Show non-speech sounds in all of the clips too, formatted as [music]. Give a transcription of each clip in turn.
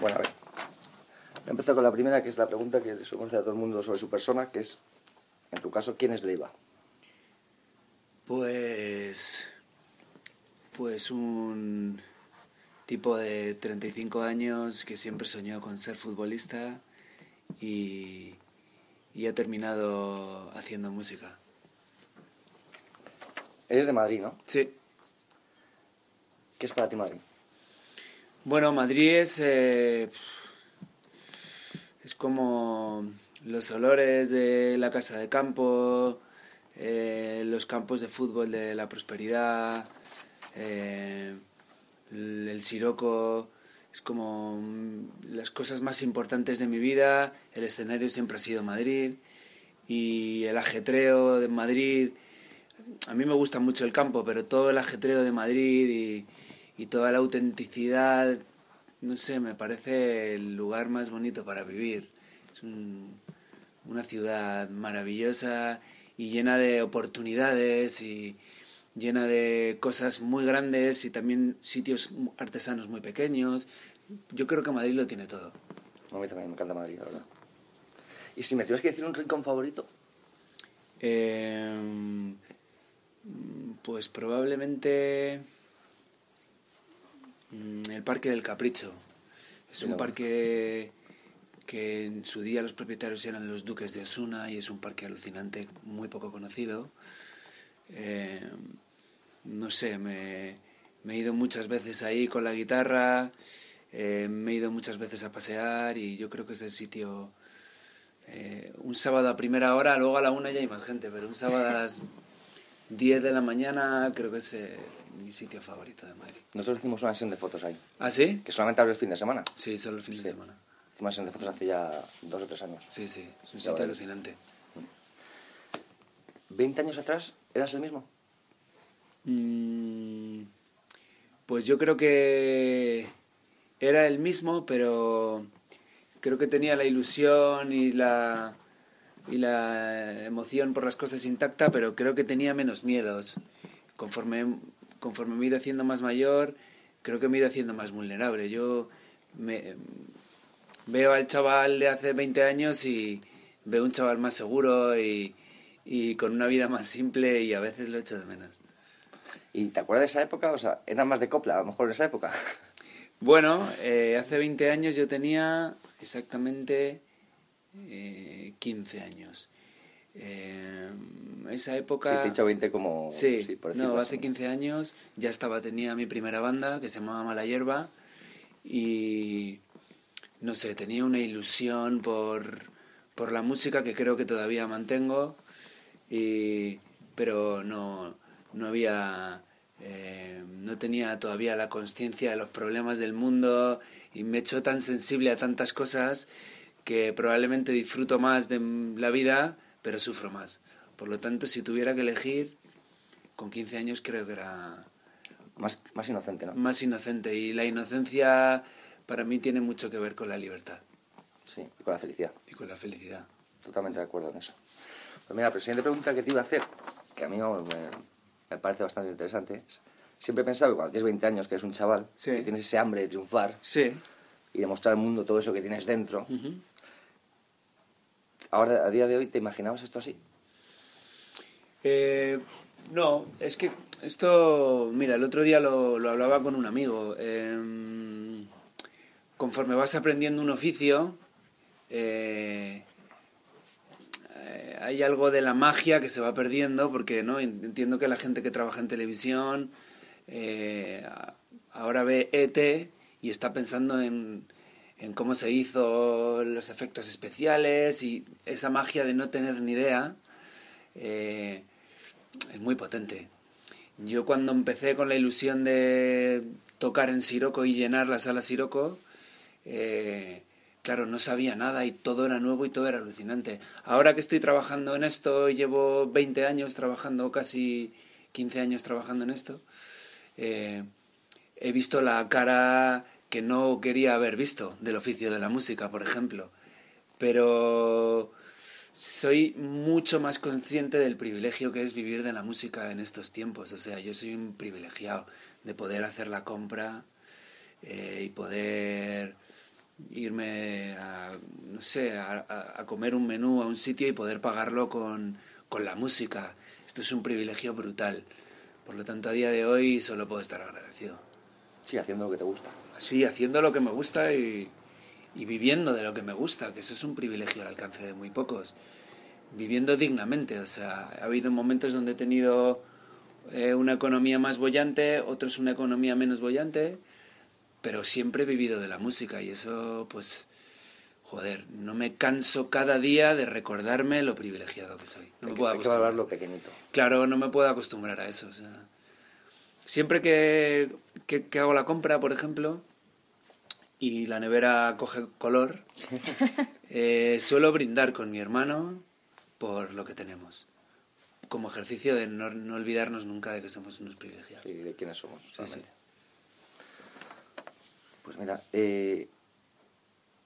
Bueno, a ver. Voy a empezar con la primera, que es la pregunta que se conoce a todo el mundo sobre su persona, que es, en tu caso, ¿quién es Leiva? Pues. Pues un tipo de 35 años que siempre soñó con ser futbolista y, y ha terminado haciendo música. Eres de Madrid, ¿no? Sí. ¿Qué es para ti Madrid? Bueno, Madrid es. eh, es como los olores de la casa de campo, eh, los campos de fútbol de la prosperidad, eh, el, siroco. Es como mm, las cosas más importantes de mi vida. El escenario siempre ha sido Madrid. Y el ajetreo de Madrid. A mí me gusta mucho el campo, pero todo el ajetreo de Madrid y, y toda la autenticidad, no sé, me parece el lugar más bonito para vivir. Es un- una ciudad maravillosa y llena de oportunidades y llena de cosas muy grandes y también sitios artesanos muy pequeños. Yo creo que Madrid lo tiene todo. A mí también me encanta Madrid, la verdad. Y si me tuvieras que decir un rincón favorito, Eh, pues probablemente el Parque del Capricho. Es un parque que en su día los propietarios eran los duques de Osuna y es un parque alucinante, muy poco conocido. Eh, no sé, me, me he ido muchas veces ahí con la guitarra, eh, me he ido muchas veces a pasear y yo creo que es el sitio eh, un sábado a primera hora, luego a la una ya hay más gente, pero un sábado a las [laughs] 10 de la mañana creo que es mi sitio favorito de Madrid. nosotros hicimos una sesión de fotos ahí, ¿Ah, sí? que solamente abre el fin de semana. Sí, solo el fin Sí. de semana. Hicimos una sesión de fotos hace ya dos o tres años. Sí, sí, es un sitio alucinante. ¿20 años atrás eras el mismo? Mm, pues yo creo que era el mismo, pero creo que tenía la ilusión y la, y la emoción por las cosas intacta, pero creo que tenía menos miedos. Conforme, conforme me he ido haciendo más mayor, creo que me he ido haciendo más vulnerable. Yo me, veo al chaval de hace 20 años y veo un chaval más seguro y, y con una vida más simple y a veces lo echo de menos. ¿Y te acuerdas de esa época? O sea, era más de copla, a lo mejor en esa época. Bueno, eh, hace 20 años yo tenía exactamente eh, 15 años. Eh, esa Sí, época... te he dicho 20 como... Sí, por decirlo no, así. hace 15 años ya estaba, tenía mi primera banda que se llamaba Mala Hierba y no sé, tenía una ilusión por, por la música que creo que todavía mantengo, y, pero no, no había, eh, no tenía todavía la conciencia de los problemas del mundo y me he hecho tan sensible a tantas cosas que probablemente disfruto más de la vida, pero sufro más. Por lo tanto, si tuviera que elegir, con 15 años creo que era Más, más inocente, ¿no? más inocente y la inocencia para mí tiene mucho que ver con la libertad Sí, y con la felicidad. y con la felicidad. Totalmente de acuerdo en eso. Pues mira, la siguiente pregunta que te iba a hacer, que a mí vamos, me, me parece bastante interesante, es, siempre he pensado que cuando tienes 20 años, que eres un chaval, Sí. que tienes ese hambre de triunfar Sí. y demostrar al mundo todo eso que tienes dentro, Ujú. Ahora, a día de hoy, ¿te imaginabas esto así? Eh, no, es que esto, mira, el otro día lo, lo hablaba con un amigo. em, conforme vas aprendiendo un oficio, eh, hay algo de la magia que se va perdiendo, porque no entiendo que la gente que trabaja en televisión eh, ahora ve ET y está pensando en, en cómo se hizo los efectos especiales y esa magia de no tener ni idea eh, es muy potente. Yo cuando empecé con la ilusión de tocar en Siroco y llenar la sala Siroco, eh, claro, no sabía nada y todo era nuevo y todo era alucinante. Ahora que estoy trabajando en esto, llevo 20 años trabajando, casi 15 años trabajando en esto, eh, he visto la cara que no quería haber visto del oficio de la música, por ejemplo. Pero soy mucho más consciente del privilegio que es vivir de la música en estos tiempos. O sea, yo soy un privilegiado de poder hacer la compra eh, y poder irme a, no sé, a, comer un menú a un sitio y poder pagarlo con, con la música. Esto es un privilegio brutal. Por lo tanto, a día de hoy solo puedo estar agradecido. Sí, haciendo lo que te gusta. Así, haciendo lo que me gusta y, y viviendo de lo que me gusta, que eso es un privilegio al alcance de muy pocos. Viviendo dignamente, o sea, ha habido momentos donde he tenido eh, una economía más bollante, otros una economía menos bollante, pero siempre he vivido de la música y eso, pues, joder, no me canso cada día de recordarme lo privilegiado que soy. No me hay, que, puedo hay que acostumbrar. valorarlo pequeñito. Claro, no me puedo acostumbrar a eso. O sea, siempre que, que, que hago la compra, por ejemplo, y la nevera coge color, [laughs] eh, suelo brindar con mi hermano por lo que tenemos. Como ejercicio de no, no olvidarnos nunca de que somos unos privilegiados. Sí, de quiénes somos, sí. realmente. Pues mira, eh,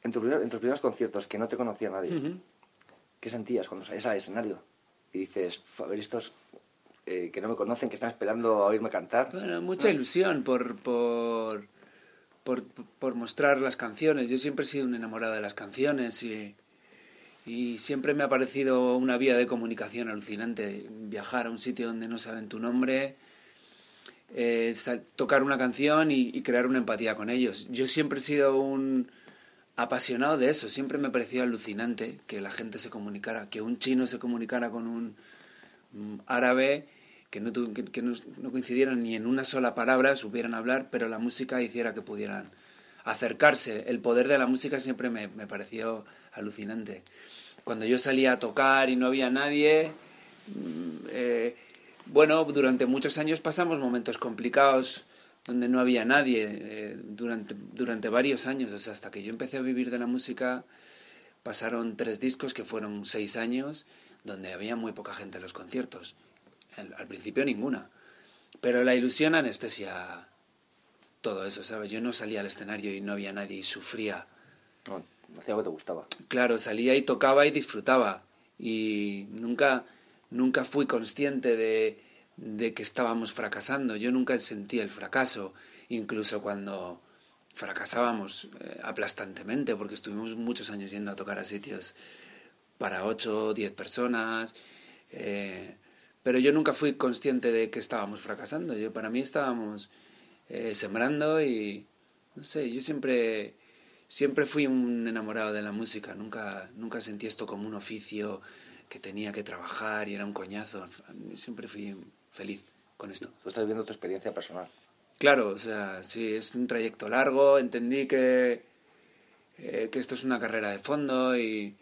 en, tu primer- en tus primeros conciertos, que no te conocía nadie, Ujú. ¿qué sentías cuando salías al escenario? Y dices, "Fu, a ver, estos eh, que no me conocen, que están esperando a oírme cantar. Bueno, mucha ilusión por, por, por, por mostrar las canciones. Yo siempre he sido un enamorado de las canciones y, y siempre me ha parecido una vía de comunicación alucinante. Viajar a un sitio donde no saben tu nombre, eh, tocar una canción y, y crear una empatía con ellos. Yo siempre he sido un apasionado de eso. Siempre me pareció alucinante que la gente se comunicara, que un chino se comunicara con un mm, árabe que no, no coincidieran ni en una sola palabra, supieran hablar, pero la música hiciera que pudieran acercarse. El poder de la música siempre me, me pareció alucinante. Cuando yo salía a tocar y no había nadie, mm, eh, bueno, durante muchos años pasamos momentos complicados donde no había nadie, eh, durante, durante varios años, o sea, hasta que yo empecé a vivir de la música, pasaron tres discos que fueron seis años donde había muy poca gente en los conciertos. Al, principio ninguna. Pero la ilusión anestesia todo eso, ¿sabes? Yo no salía al escenario y no había nadie y sufría. No, hacía lo que te gustaba. Claro, salía y tocaba y disfrutaba. Y nunca, nunca fui consciente de, de que estábamos fracasando. Yo nunca sentí el fracaso, incluso cuando fracasábamos eh, aplastantemente, porque estuvimos muchos años yendo a tocar a sitios para 8 o 10 personas. eh, pero yo nunca fui consciente de que estábamos fracasando. Yo, para mí estábamos eh, sembrando y, no sé, yo siempre, siempre fui un enamorado de la música. Nunca, nunca sentí esto como un oficio que tenía que trabajar y era un coñazo. Siempre fui feliz con esto. Tú estás viviendo tu experiencia personal. Claro, o sea, sí, es un trayecto largo. Entendí que, eh, que esto es una carrera de fondo y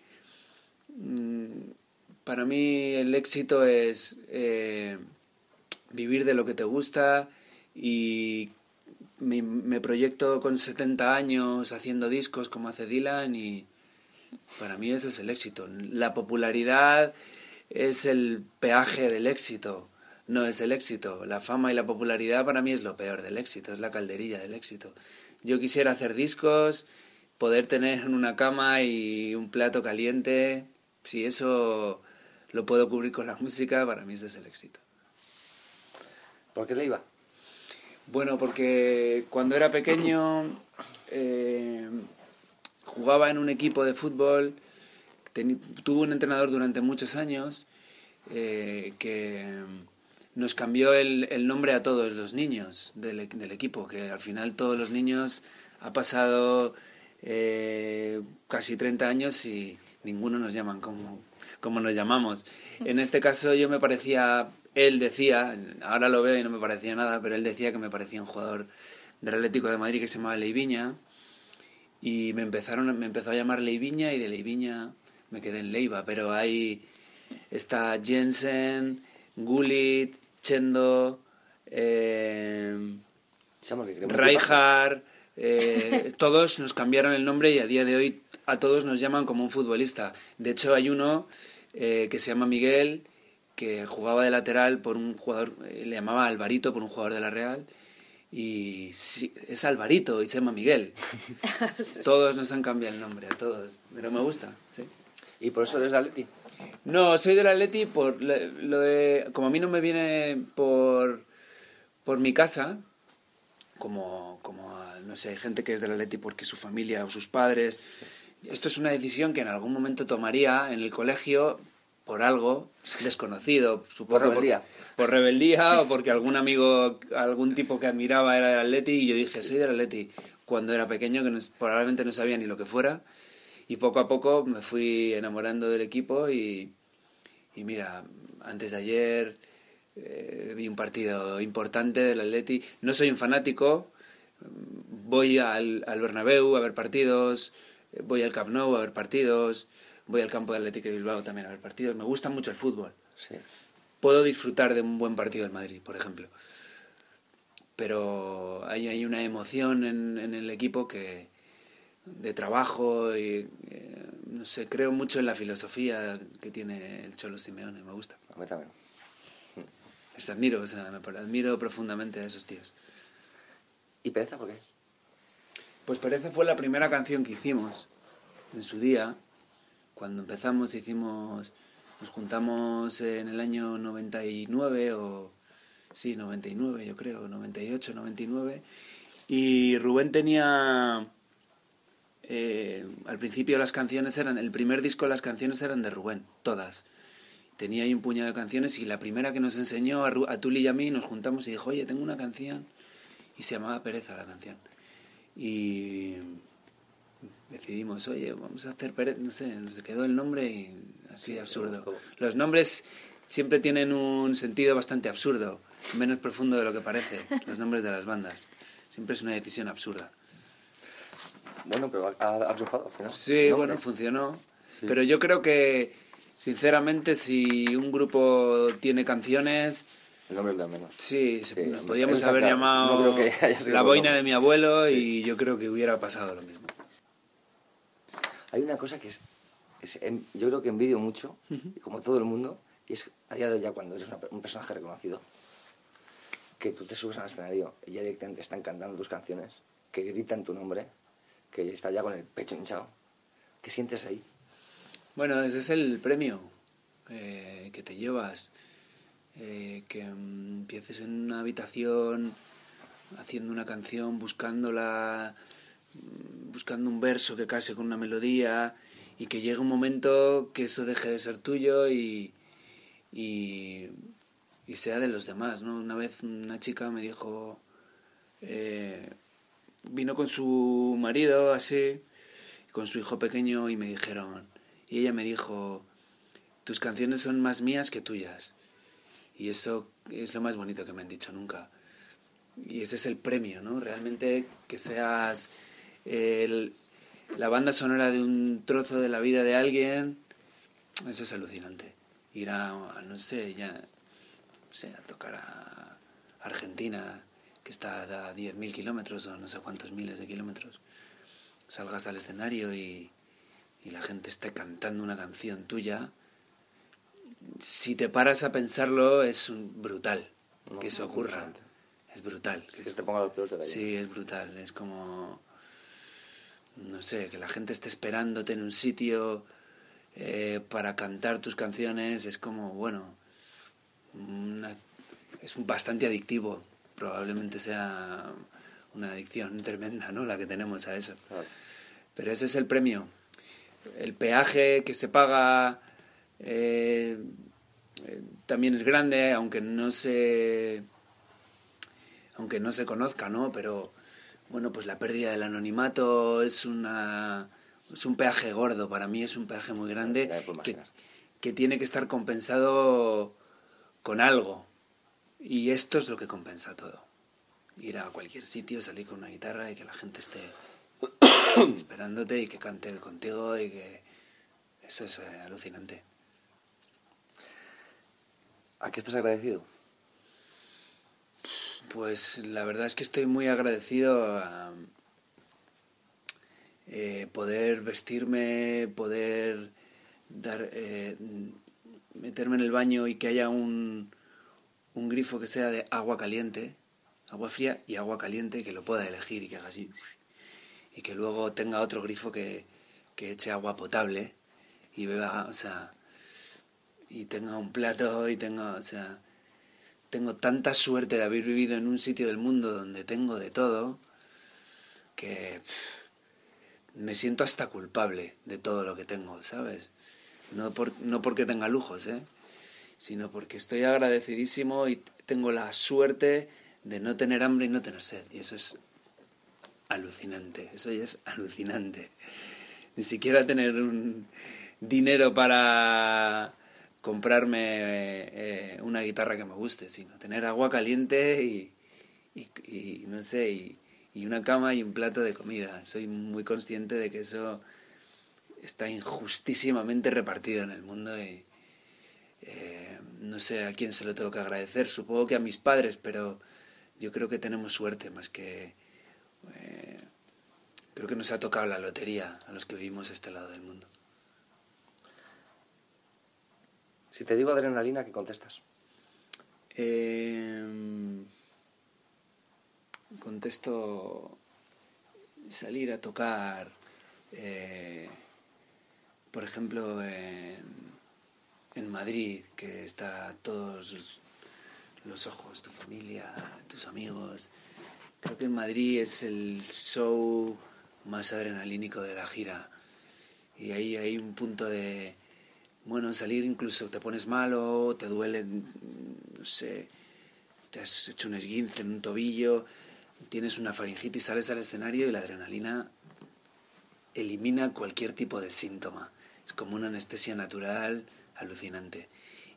mm, para mí el éxito es eh, vivir de lo que te gusta y me, me proyecto con 70 años haciendo discos como hace Dylan y para mí ese es el éxito. La popularidad es el peaje del éxito, no es el éxito. La fama y la popularidad para mí es lo peor del éxito, es la calderilla del éxito. Yo quisiera hacer discos, poder tener una cama y un plato caliente, si eso lo puedo cubrir con la música, para mí ese es el éxito. ¿Por qué le iba? Bueno, porque cuando era pequeño eh, jugaba en un equipo de fútbol, tuve un entrenador durante muchos años eh, que nos cambió el, el nombre a todos los niños del, e- del equipo, que al final todos los niños ha pasado eh, casi 30 años y ninguno nos llaman como, como nos llamamos. En este caso yo me parecía, él decía, ahora lo veo y no me parecía nada, pero él decía que me parecía un jugador del Atlético de Madrid que se llamaba Leiviña y me empezaron me empezó a llamar Leiviña y de Leiviña me quedé en Leiva, pero ahí está Jensen, Gullit, Chendo, eh, Rijkaard, eh, todos nos cambiaron el nombre y a día de hoy a todos nos llaman como un futbolista. De hecho, hay uno eh, que se llama Miguel, que jugaba de lateral por un jugador, eh, le llamaba Alvarito por un jugador de la Real. Y sí, es Alvarito y se llama Miguel. [laughs] todos nos han cambiado el nombre, a todos. Pero me gusta, sí. ¿Y por eso eres de Atleti? No, soy del Atleti por lo de... Como a mí no me viene por, por mi casa, como, como a- no sé, hay gente que es del Atleti porque su familia o sus padres. Esto es una decisión que en algún momento tomaría en el colegio por algo desconocido, supongo. Por rebeldía. Por, rebeldía o porque algún amigo, algún tipo que admiraba era del Atleti y yo dije, soy del Atleti. Cuando era pequeño, que no- probablemente no sabía ni lo que fuera. Y poco a poco me fui enamorando del equipo y, y mira, antes de ayer eh, vi un partido importante del Atleti. No soy un fanático, voy al, al Bernabéu a ver partidos, eh, voy al Camp Nou a ver partidos, voy al campo del Atlético de Bilbao también a ver partidos. Me gusta mucho el fútbol. Sí. Puedo disfrutar de un buen partido del Madrid, por ejemplo. Pero hay, hay una emoción en, en el equipo que de trabajo y eh, no sé, creo mucho en la filosofía que tiene el Cholo Simeone, me gusta. A mí también. Les admiro, o sea, me admiro profundamente a esos tíos. ¿Y Pereza por qué? Pues Pereza fue la primera canción que hicimos en su día. Cuando empezamos hicimos, nos juntamos en el año 99 o sí, 99 yo creo, 98, 99. Y Rubén tenía, eh, al principio las canciones eran, el primer disco las canciones eran de Rubén, todas. Tenía ahí un puñado de canciones y la primera que nos enseñó a, a Tuli y a mí nos juntamos y dijo, oye, tengo una canción. Y se llamaba Pereza la canción. Y decidimos, oye, vamos a hacer Pereza, no sé, nos quedó el nombre y así de absurdo. como- Los nombres siempre tienen un sentido bastante absurdo, menos profundo de lo que parece, [laughs] los nombres de las bandas. Siempre es una decisión absurda. Bueno, pero ha, ha triunfado al final. Sí, ¿No? bueno, funcionó. Sí. Pero yo creo que, sinceramente, si un grupo tiene canciones, El nombre es lo menos. sí, Sí, nos no- podíamos haber claro. llamado No que [laughs] La boina de mi abuelo Sí. y yo creo que hubiera pasado lo mismo. Hay una cosa que es, yo creo que envidio mucho, como todo el mundo, y es a día de hoy ya cuando eres una un personaje reconocido, que tú te subes al escenario y ya directamente están cantando tus canciones, que gritan tu nombre, que está ya con el pecho hinchado. ¿Qué sientes ahí? Bueno, ese es el premio eh, que te llevas. Eh, que mm, empieces en una habitación haciendo una canción, buscándola, mm, buscando un verso que case con una melodía y que llegue un momento que eso deje de ser tuyo y, sea de los demás. ¿no? Una vez una chica me dijo, eh, vino con su marido así, con su hijo pequeño y me dijeron, y ella me dijo, tus canciones son más mías que tuyas. Y eso es lo más bonito que me han dicho nunca. Y ese es el premio, ¿no? Realmente que seas la banda sonora de un trozo de la vida de alguien, eso es alucinante. Ir a, a, no sé, ya, no sé, a tocar a Argentina, que está a 10.000 kilómetros o no sé cuántos miles de kilómetros. Salgas al escenario y, y la gente esté cantando una canción tuya, si te paras a pensarlo es un- brutal No, que eso es ocurra. Es brutal. Que se te pongan los pelos de gallina. Sí, es brutal. Es como, no sé, que la gente esté esperándote en un sitio eh, para cantar tus canciones. Es como, bueno, una- es bastante adictivo. Probablemente sea una adicción tremenda, ¿no? La que tenemos a eso. Claro. Pero ese es el premio. El peaje que se paga eh, eh, también es grande, aunque no se aunque no se conozca, ¿no? Pero bueno, pues la pérdida del anonimato es una es un peaje gordo para mí, es un peaje muy grande que, que tiene que estar compensado con algo. Y esto es lo que compensa todo. Ir a cualquier sitio, salir con una guitarra y que la gente esté [coughs] esperándote y que cante contigo y que eso es eh, alucinante. ¿A qué estás agradecido? Pues la verdad es que estoy muy agradecido a eh, poder vestirme, poder dar, eh, meterme en el baño y que haya un, un grifo que sea de agua caliente, agua fría y agua caliente, que lo pueda elegir y que haga así. Y que luego tenga otro grifo que, que eche agua potable y beba, o sea, y tenga un plato y tenga, o sea, tengo tanta suerte de haber vivido en un sitio del mundo donde tengo de todo que me siento hasta culpable de todo lo que tengo, ¿sabes? No, por, no porque tenga lujos, ¿eh? sino porque estoy agradecidísimo y tengo la suerte de no tener hambre y no tener sed. Y eso es alucinante, eso es alucinante. Ni siquiera tener un dinero para comprarme eh, una guitarra que me guste, sino tener agua caliente y, no sé, y, y una cama y un plato de comida. Soy muy consciente de que eso está injustísimamente repartido en el mundo y eh, no sé a quién se lo tengo que agradecer, supongo que a mis padres, pero yo creo que tenemos suerte más que... Creo que nos ha tocado la lotería a los que vivimos este lado del mundo. Si te digo adrenalina, ¿qué contestas? Eh, contesto salir a tocar, eh, por ejemplo, en, en, Madrid, que está todos los, ojos, tu familia, tus amigos. Creo que en Madrid es el show más adrenalínico de la gira. Y ahí hay un punto de, bueno, salir incluso te pones malo, te duele, no sé, te has hecho un esguince en un tobillo, tienes una faringitis, sales al escenario y la adrenalina elimina cualquier tipo de síntoma. Es como una anestesia natural alucinante.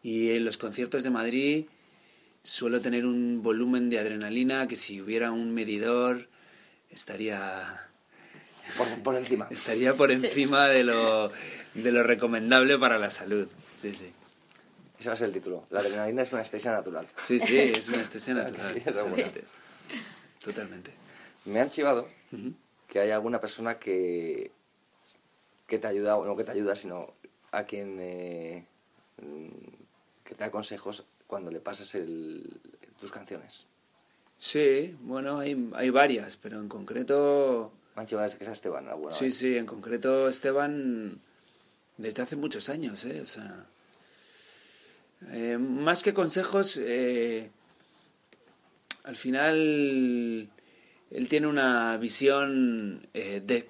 Y en los conciertos de Madrid suelo tener un volumen de adrenalina que si hubiera un medidor estaría... Por, encima. Estaría por encima de, lo, de lo recomendable para la salud. Sí, sí. Ese va a ser el título. La adrenalina es una anestesia natural. Sí, sí, es una anestesia [laughs] natural. sí, Totalmente. Me han chivado que hay alguna persona que, que te ayuda, o no que te ayuda, sino a quien eh, que te da consejos cuando le pasas el, tus canciones. Sí, bueno, hay, hay varias, pero en concreto... Me han chivado que es Esteban. sí, sí, en concreto Esteban desde hace muchos años, ¿eh? O sea, eh, más que consejos, eh, al final él tiene una visión eh, de,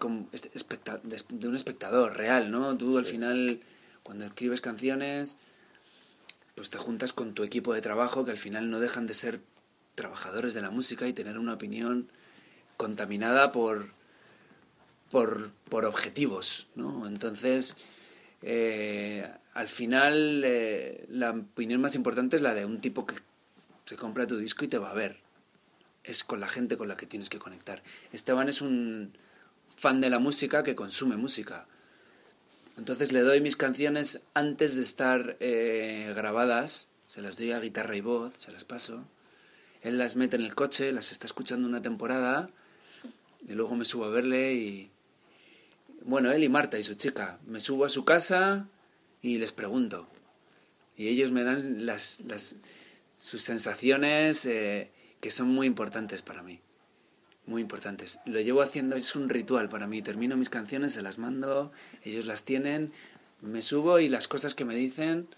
de, un espectador real, ¿no? Tú al final, cuando escribes canciones, pues te juntas con tu equipo de trabajo que al final no dejan de ser trabajadores de la música y tener una opinión contaminada por, por, por objetivos, ¿no? Entonces, eh, al final, eh, la opinión más importante es la de un tipo que se compra tu disco y te va a ver es con la gente con la que tienes que conectar. Esteban es un fan de la música que consume música. Entonces le doy mis canciones antes de estar eh, grabadas, se las doy a guitarra y voz, se las paso. Él las mete en el coche, las está escuchando una temporada y luego me subo a verle y... Bueno, él y Marta y su chica. Me subo a su casa y les pregunto. Y ellos me dan las, las, sus sensaciones. Eh, que son muy importantes para mí. Muy importantes. Lo llevo haciendo, es un ritual para mí. Termino mis canciones, se las mando, ellos las tienen, me subo y las cosas que me dicen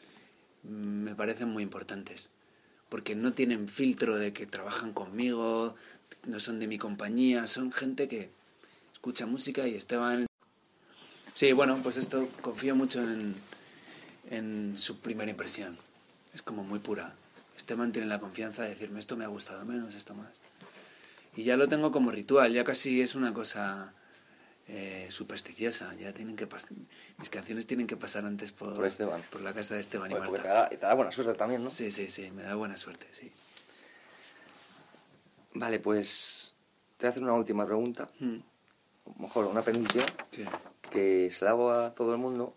me parecen muy importantes. Porque no tienen filtro de que trabajan conmigo, no son de mi compañía, son gente que escucha música y Esteban... Sí, bueno, pues esto confío mucho en, en su primera impresión. Es como muy pura. Esteban tiene la confianza de decirme esto me ha gustado menos, esto más. Y ya lo tengo como ritual, ya casi es una cosa eh, supersticiosa. Ya tienen que mis canciones tienen que pasar antes por, por, la casa de Esteban y Marta. Te da, buena suerte también, ¿no? Sí, sí, sí, me da buena suerte, sí. Vale, pues te voy a hacer una última pregunta. Mm. Mejor, una pendiente que se la hago a todo el mundo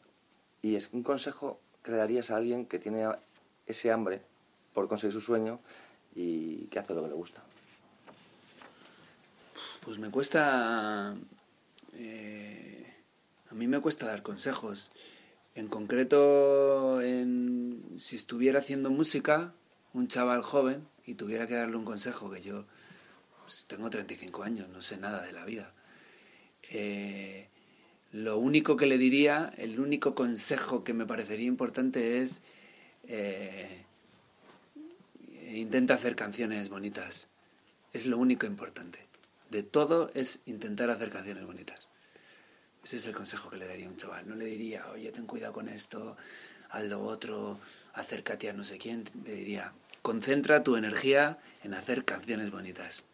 y es un consejo que le darías a alguien que tiene ese hambre por conseguir su sueño y que hace lo que le gusta. Pues me cuesta... Eh, a mí me cuesta dar consejos. En concreto, en, si estuviera haciendo música, un chaval joven, y tuviera que darle un consejo, que yo pues, tengo 35 años, no sé nada de la vida. Eh, lo único que le diría, el único consejo que me parecería importante es eh, intenta hacer canciones bonitas. Es lo único importante. De todo es intentar hacer canciones bonitas. Ese es el consejo que le daría a un chaval. No le diría, oye, ten cuidado con esto, haz lo otro, acércate a no sé quién. Le diría, concentra tu energía en hacer canciones bonitas.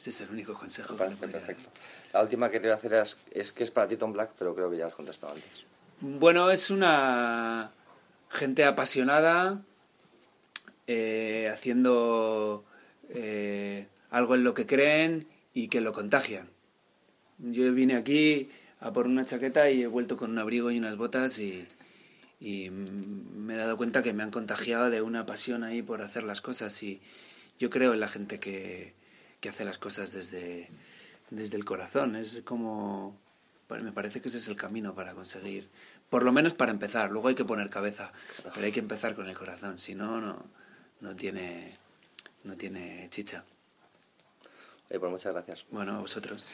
Ese es el único consejo que podría dar. perfecto. La última que te voy a hacer es, es que es para ti Tom Black, pero creo que ya has contestado antes. Bueno, es una gente apasionada, eh, haciendo eh, algo en lo que creen y que lo contagian. Yo vine aquí a por una chaqueta y he vuelto con un abrigo y unas botas y, y me he dado cuenta que me han contagiado de una pasión ahí por hacer las cosas y yo creo en la gente que, que hace las cosas desde, desde el corazón. Es como... bueno, Me parece que ese es el camino para conseguir, por lo menos para empezar. Luego hay que poner cabeza, pero hay que empezar con el corazón. Si no, no, no tiene, no tiene chicha. Oye, pues muchas gracias. Bueno, a vosotros.